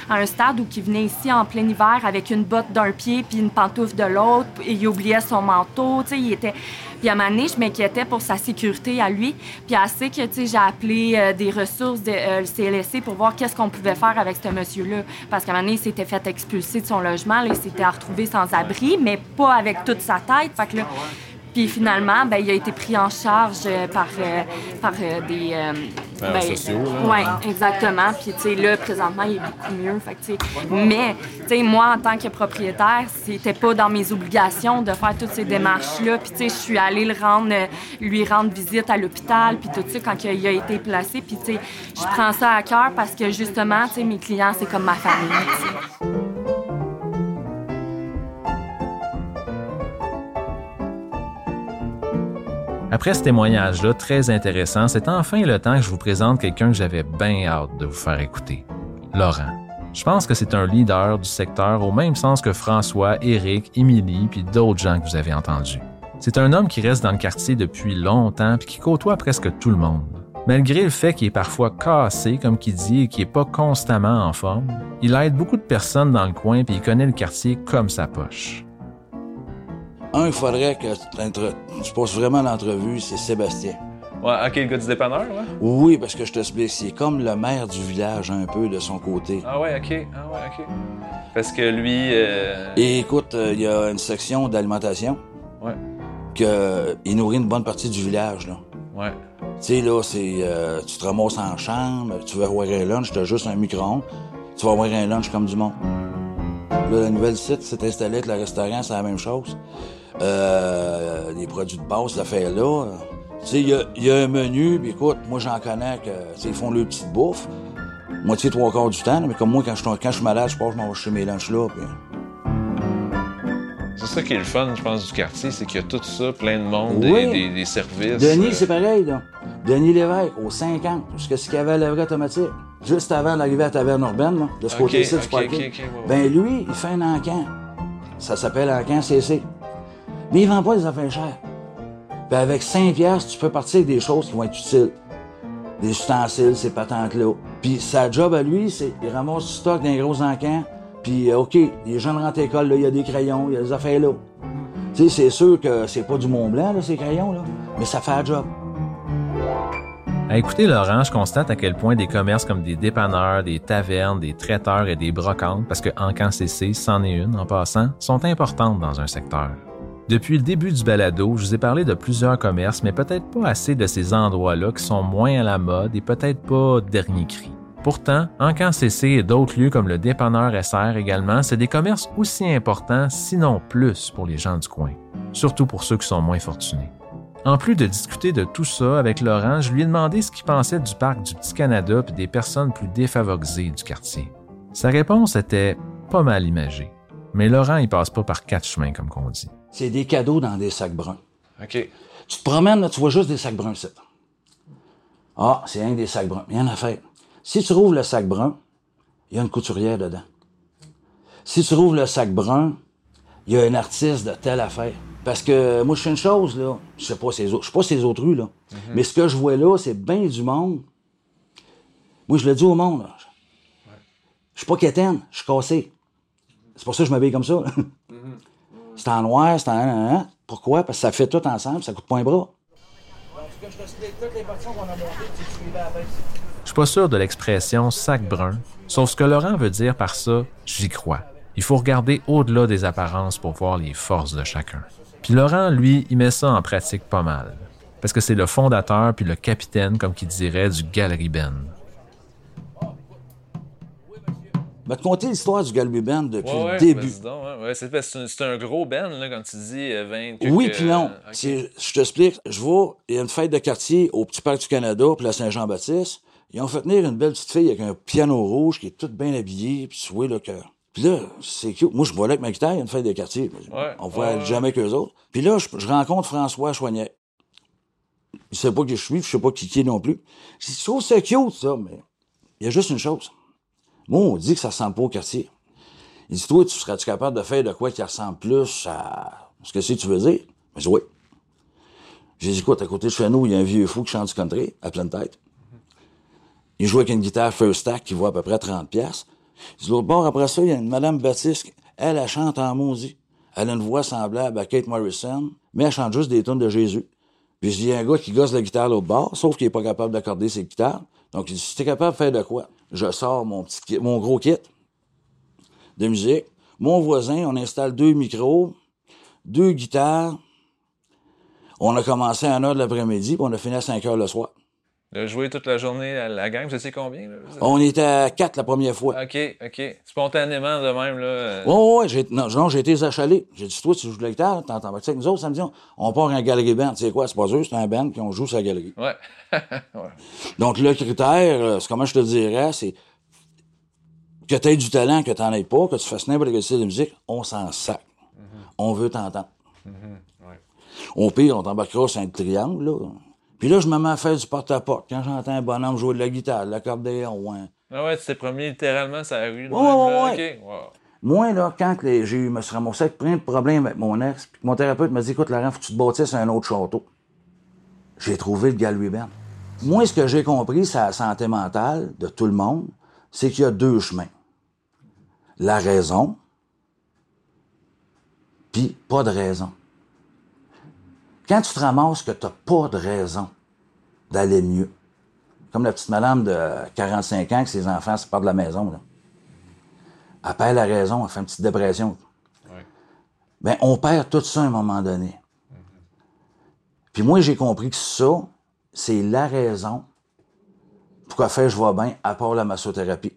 à un stade où il venait ici en plein hiver avec une botte d'un pied puis une pantoufle de l'autre, et il oubliait son manteau, tu sais, il était... Puis à moment donné, je m'inquiétais pour sa sécurité à lui. Puis assez que, tu sais, j'ai appelé euh, des ressources de euh, CLSC pour voir qu'est-ce qu'on pouvait faire avec ce monsieur-là. Parce qu'à un moment donné, il s'était fait expulser de son logement. Là, il s'était retrouvé sans abri, mais pas avec toute sa tête. Que là, puis finalement, ben, il a été pris en charge euh, par, euh, par euh, des... euh, Ben, sociaux. Oui, exactement. Puis, tu sais, là, présentement, il est beaucoup mieux. Fait que, mais, tu sais, moi, en tant que propriétaire, c'était pas dans mes obligations de faire toutes ces démarches-là. Puis, tu sais, je suis allée le rendre, lui rendre visite à l'hôpital, puis tout ça, quand il a été placé. Puis, tu sais, je prends ça à cœur parce que, justement, tu sais, mes clients, c'est comme ma famille, Après ce témoignage-là très intéressant, c'est enfin le temps que je vous présente quelqu'un que j'avais bien hâte de vous faire écouter. Laurent. Je pense que c'est un leader du secteur au même sens que François, Éric, Émilie puis d'autres gens que vous avez entendus. C'est un homme qui reste dans le quartier depuis longtemps puis qui côtoie presque tout le monde. Malgré le fait qu'il est parfois cassé, comme qu'il dit, et qu'il n'est pas constamment en forme, il aide beaucoup de personnes dans le coin puis il connaît le quartier comme sa poche. Un, il faudrait que tu passes vraiment l'entrevue, c'est Sébastien. Ouais, ok, le gars du dépanneur, là? Oui, parce que je t'explique, c'est comme le maire du village un peu de son côté. Ah ouais, ok. Ah ouais, ok. Parce que lui. euh, Et écoute, euh, il y a une section d'alimentation Ouais. que il nourrit une bonne partie du village, là. Ouais. Tu sais, là, c'est. euh, tu te ramasses en chambre, tu veux avoir un lunch, t'as juste un micro-ondes, tu vas avoir un lunch comme du monde. Là, le nouvel site s'est installé avec le restaurant, c'est la même chose. Euh, les produits de base, ça fait là. Tu sais, il y a, il y a un menu, puis écoute, moi j'en connais que, tu sais, ils font leur petite bouffe. Moitié, trois quarts du temps, mais comme moi, quand je, quand je suis malade, je pars, je m'en vais chez mes lunchs là, puis... C'est ça qui est le fun, je pense, du quartier, c'est qu'il y a tout ça, plein de monde, Oui. des, des- des services. Denis, euh, c'est pareil, là. Denis Lévesque, au 50, jusqu'à ce qu'il y avait la vraie automatique. Juste avant d'arriver à Taverne Urbaine, là, de ce côté-ci du parking. ouais, ouais. Ben lui, il fait un encan. Ça s'appelle encan CC. Mais il vend pas des affaires chères. Puis avec 5 piastres, tu peux partir avec des choses qui vont être utiles. Des ustensiles, ces patentes-là. Puis sa job à lui, c'est il ramasse du stock d'un gros encan. Puis euh, OK, les jeunes rentrent à l'école, il y a des crayons, il y a des affaires là. Tu sais, c'est sûr que c'est pas du Mont Blanc, là, ces crayons, là. Mais ça fait la job. À écouter Laurent, je constate à quel point des commerces comme des dépanneurs, des tavernes, des traiteurs et des brocantes, parce que Encan CC, c'en est une en passant, sont importantes dans un secteur. Depuis le début du balado, je vous ai parlé de plusieurs commerces, mais peut-être pas assez de ces endroits-là qui sont moins à la mode et peut-être pas dernier cri. Pourtant, Encan CC et d'autres lieux comme le dépanneur SR également, c'est des commerces aussi importants, sinon plus, pour les gens du coin. Surtout pour ceux qui sont moins fortunés. En plus de discuter de tout ça avec Laurent, je lui ai demandé ce qu'il pensait du parc du Petit Canada et des personnes plus défavorisées du quartier. Sa réponse était pas mal imagée. Mais Laurent, il passe pas par quatre chemins, comme qu'on dit. C'est des cadeaux dans des sacs bruns. OK. Tu te promènes, là, tu vois juste des sacs bruns, c'est. Ah, c'est un des sacs bruns. Rien à faire. Si tu rouvres le sac brun, il y a une couturière dedans. Si tu rouvres le sac brun, il y a un artiste de telle affaire. Parce que moi, je fais une chose, là. Je sais pas ces autres. Je sais pas ces autres rues, là. Mais ce que je vois là, c'est bien du monde. Moi, je le dis au monde, là. Je suis pas quétaine, je suis cassé. C'est pour ça que je m'habille comme ça. là. C'est en noir, c'est en. hein, hein. Pourquoi? Parce que ça fait tout ensemble, ça coûte pas un bras. Je suis pas sûr de l'expression sac brun, sauf ce que Laurent veut dire par ça, j'y crois. Il faut regarder au-delà des apparences pour voir les forces de chacun. Puis Laurent, lui, il met ça en pratique pas mal. Parce que c'est le fondateur puis le capitaine, comme qu'il dirait, du Galerie Ben. Je vais te conter l'histoire du Band depuis Ouais, ouais, le début. ouais, c'est c'est un- c'est gros band, là, quand tu dis euh, 20 quelques- Oui, puis non. OK. C'est- Je t'explique. Je vais, il y a une fête de quartier au Petit Parc du Canada, puis la Saint-Jean-Baptiste. Ils ont fait venir une belle petite fille avec un piano rouge qui est toute bien habillée, puis tu vois là que. Puis là, c'est cute. Moi, je vois là avec ma guitare, il y a une fête de quartier. On voit jamais qu'eux autres. Puis là, je, je rencontre François Choignet. Il sait pas qui je suis, puis je sais pas qui qui est non plus. Je dis, trouve ça cute, ça, mais il y a juste une chose. Moi, on dit que ça ressemble pas au quartier. Il dit, toi, tu serais-tu capable de faire de quoi qui ressemble plus à ce que c'est tu veux dire? Je dis, oui. J'ai dit, écoute, à côté de chez nous, il y a un vieux fou qui chante du country, à pleine tête. Il joue avec une guitare First Stack qui vaut à peu près 30 pièces. De l'autre bord, après ça, il y a une Madame Baptiste. Elle, elle chante en maudit. Elle a une voix semblable à Kate Morrison, mais elle chante juste des tonnes de Jésus. Puis je dis, il y a un gars qui gosse la guitare à l'autre bord, sauf qu'il est pas capable d'accorder ses guitares. Donc, il dit, si t'es capable de faire de quoi? Je sors mon gros kit de musique. Mon voisin, on installe deux micros, deux guitares. On a commencé à 1 h de l'après-midi, puis on a fini à 5 h le soir. De jouer toute la journée à la gang, vous savez combien? Là? On était à 4 la première fois. OK, OK. Spontanément, de même, là. euh, Ouais, ouais, j'ai, non, non, j'ai été achalé. J'ai dit, toi, tu joues de la guitare, t'entends pas. Tu sais, que nous autres, samedi, on, on part un galerie band. Tu sais quoi, c'est pas eux, c'est un band, puis on joue la galerie. Ouais. ouais. Donc, le critère, euh, c'est comment je te dirais, c'est que tu aies du talent, que tu n'en aies pas, que tu fasses n'importe quel style de musique, on s'en sac. On veut t'entendre. Au pire, on t'embarquera sur un triangle, là. Puis là, je me mets à faire du porte-à-porte. Quand j'entends un bonhomme jouer de la guitare, de l'accordéon, hein. Ah ouais, tu t'es promené littéralement sur la rue. Ouais, ouais, ouais. Wow. Moi, là, quand j'ai eu, me suis ramassé avec plein de problèmes avec mon ex, puis mon thérapeute m'a dit, écoute, Laurent, faut que tu te bâtisses un autre château. J'ai trouvé le Galway Band. Moi, ce que j'ai compris, c'est la santé mentale de tout le monde, c'est qu'il y a deux chemins. La raison, puis pas de raison. Quand tu te ramasses que t'as pas de raison d'aller mieux, comme la petite madame de 45 ans que ses enfants se partent de la maison, là. Elle perd la raison, elle fait une petite dépression. Ben, on perd tout ça à un moment donné. Puis moi, j'ai compris que ça, c'est la raison pourquoi faire je vais bien, à part la massothérapie.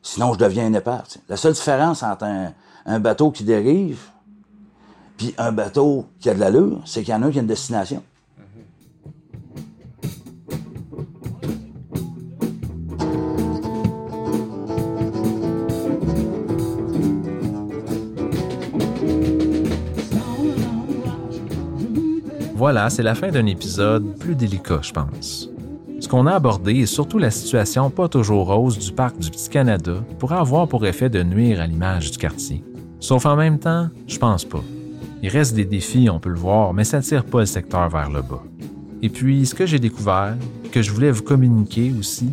Sinon, je deviens un épave. tu. La seule différence entre un, un bateau qui dérive puis un bateau qui a de l'allure, c'est qu'il y en a un qui a une destination. Voilà, c'est la fin d'un épisode plus délicat, je pense. Ce qu'on a abordé et surtout la situation pas toujours rose du parc du Petit Canada pourrait avoir pour effet de nuire à l'image du quartier. Sauf en même temps, je pense pas. Il reste des défis, on peut le voir, mais ça tire pas le secteur vers le bas. Et puis, ce que j'ai découvert, que je voulais vous communiquer aussi,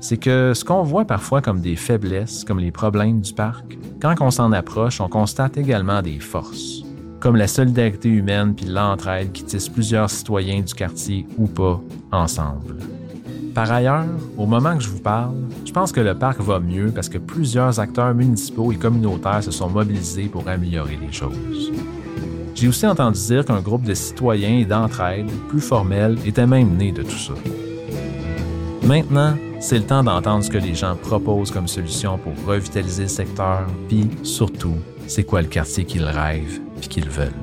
c'est que ce qu'on voit parfois comme des faiblesses, comme les problèmes du parc, quand on s'en approche, on constate également des forces, comme la solidarité humaine puis l'entraide qui tissent plusieurs citoyens du quartier ou pas ensemble. Par ailleurs, au moment que je vous parle, je pense que le parc va mieux parce que plusieurs acteurs municipaux et communautaires se sont mobilisés pour améliorer les choses. J'ai aussi entendu dire qu'un groupe de citoyens et d'entraide plus formel était même né de tout ça. Maintenant, c'est le temps d'entendre ce que les gens proposent comme solution pour revitaliser le secteur, puis surtout, c'est quoi le quartier qu'ils rêvent puis qu'ils veulent.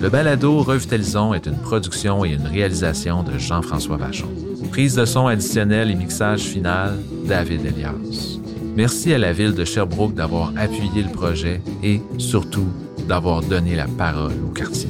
Le balado Revitalisons est une production et une réalisation de Jean-François Vachon. Prise de son additionnelle et mixage final, David Elias. Merci à la ville de Sherbrooke d'avoir appuyé le projet et, surtout, d'avoir donné la parole au quartier.